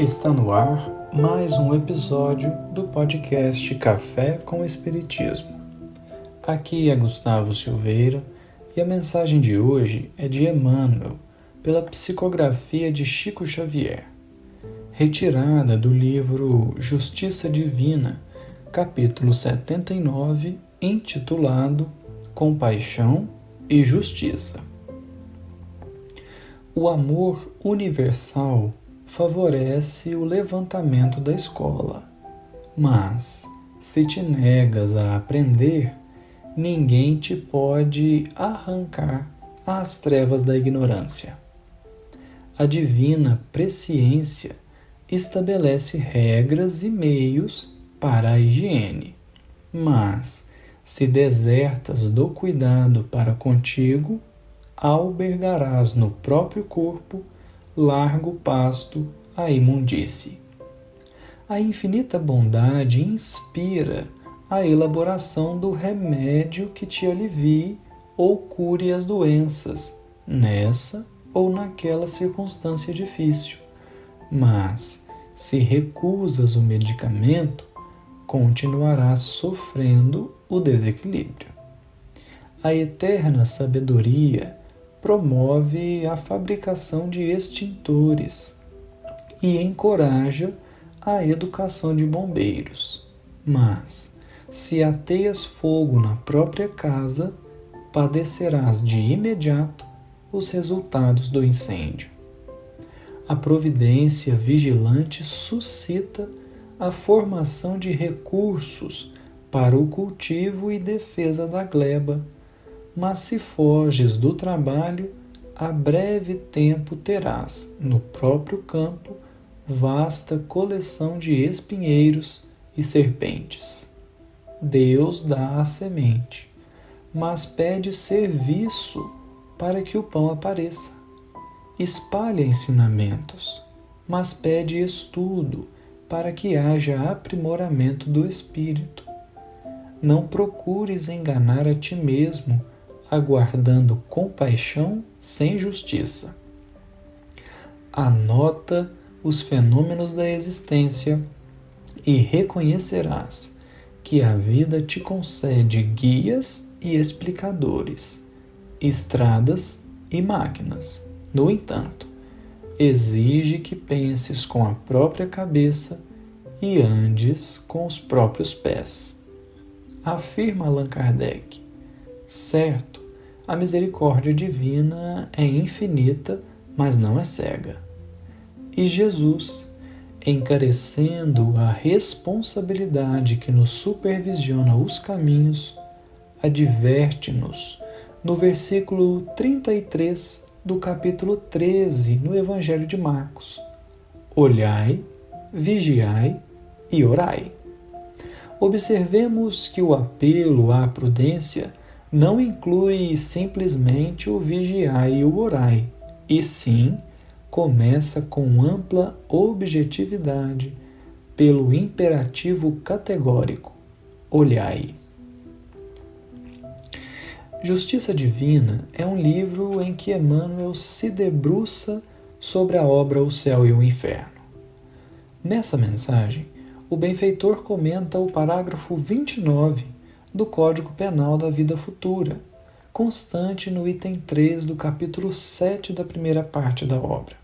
Está no ar mais um episódio do podcast Café com Espiritismo. Aqui é Gustavo Silveira e a mensagem de hoje é de Emmanuel, pela psicografia de Chico Xavier, retirada do livro Justiça Divina, capítulo 79, intitulado Compaixão e Justiça. O amor universal favorece o levantamento da escola. Mas, se te negas a aprender, ninguém te pode arrancar às trevas da ignorância. A divina presciência estabelece regras e meios para a higiene, mas, se desertas do cuidado para contigo, albergarás no próprio corpo largo pasto à imundície. A infinita bondade inspira a elaboração do remédio que te alivie ou cure as doenças, nessa ou naquela circunstância difícil. Mas, se recusas o medicamento, continuarás sofrendo o desequilíbrio. A eterna sabedoria promove a fabricação de extintores e encoraja a educação de bombeiros. Mas, se ateias fogo na própria casa, padecerás de imediato os resultados do incêndio. A providência vigilante suscita a formação de recursos para o cultivo e defesa da gleba mas se foges do trabalho, a breve tempo terás, no próprio campo, vasta coleção de espinheiros e serpentes. Deus dá a semente, mas pede serviço para que o pão apareça. Espalha ensinamentos, mas pede estudo para que haja aprimoramento do espírito. Não procures enganar a ti mesmo aguardando compaixão sem justiça. Anota os fenômenos da existência e reconhecerás que a vida te concede guias e explicadores, estradas e máquinas. No entanto, exige que penses com a própria cabeça e andes com os próprios pés. Afirma Allan Kardec. Certo, a misericórdia divina é infinita, mas não é cega. E Jesus, encarecendo a responsabilidade que nos supervisiona os caminhos, adverte-nos no versículo 33 do capítulo 13 no Evangelho de Marcos: Olhai, vigiai e orai. Observemos que o apelo à prudência não inclui simplesmente o vigiai e o orai, e sim começa com ampla objetividade pelo imperativo categórico: olhai. Justiça Divina é um livro em que Emmanuel se debruça sobre a obra O Céu e o Inferno. Nessa mensagem, o benfeitor comenta o parágrafo 29 do Código Penal da Vida Futura, constante no item 3 do capítulo 7 da primeira parte da obra.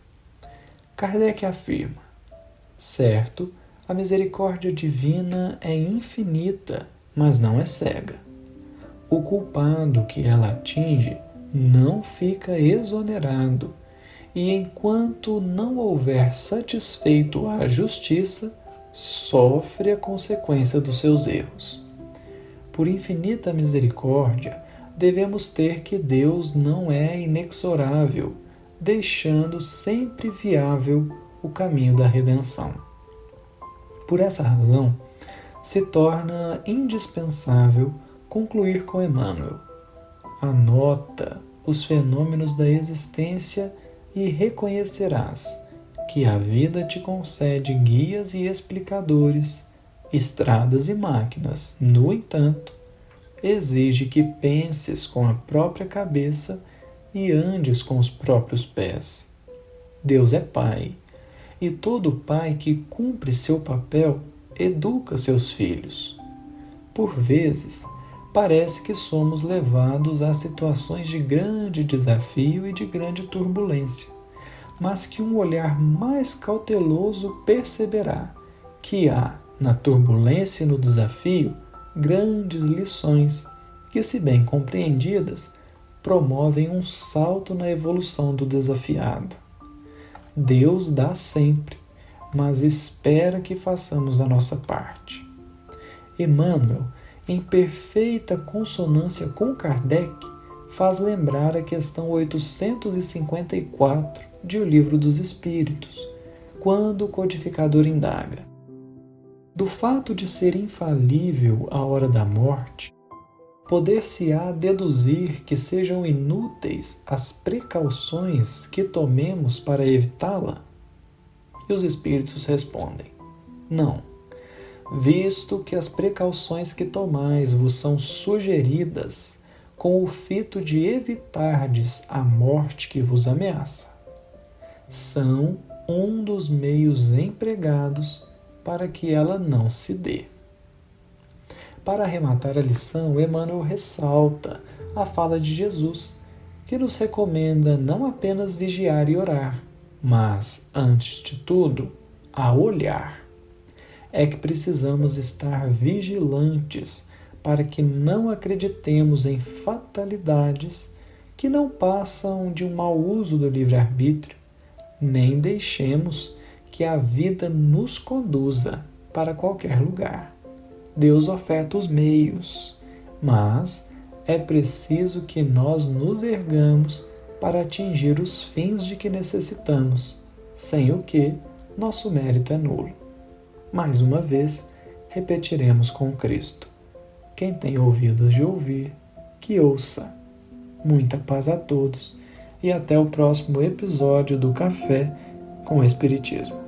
Kardec afirma: certo, a misericórdia divina é infinita, mas não é cega. O culpado que ela atinge não fica exonerado, e enquanto não houver satisfeito a justiça, sofre a consequência dos seus erros por infinita misericórdia, devemos ter que Deus não é inexorável, deixando sempre viável o caminho da redenção. Por essa razão, se torna indispensável concluir com Emmanuel. Anota os fenômenos da existência e reconhecerás que a vida te concede guias e explicadores estradas e máquinas. No entanto, exige que penses com a própria cabeça e andes com os próprios pés. Deus é Pai, e todo pai que cumpre seu papel educa seus filhos. Por vezes, parece que somos levados a situações de grande desafio e de grande turbulência, mas que um olhar mais cauteloso perceberá que há, na turbulência e no desafio, grandes lições que, se bem compreendidas, promovem um salto na evolução do desafiado. Deus dá sempre, mas espera que façamos a nossa parte. Emmanuel, em perfeita consonância com Kardec, faz lembrar a questão 854 de O Livro dos Espíritos, quando o codificador indaga: Do fato de ser infalível a hora da morte, poder-se-á deduzir que sejam inúteis as precauções que tomemos para evitá-la? E os espíritos respondem: Não, visto que as precauções que tomais vos são sugeridas com o fito de evitardes a morte que vos ameaça. São um dos meios empregados para que ela não se dê. Para arrematar a lição, Emmanuel ressalta a fala de Jesus, que nos recomenda não apenas vigiar e orar, mas, antes de tudo, a olhar. É que precisamos estar vigilantes para que não acreditemos em fatalidades que não passam de um mau uso do livre-arbítrio, nem deixemos que a vida nos conduza para qualquer lugar. Deus oferta os meios, mas é preciso que nós nos ergamos para atingir os fins de que necessitamos, sem o que nosso mérito é nulo. Mais uma vez, repetiremos com Cristo. Quem tem ouvidos de ouvir, que ouça. Muita paz a todos e até o próximo episódio do Café com o Espiritismo.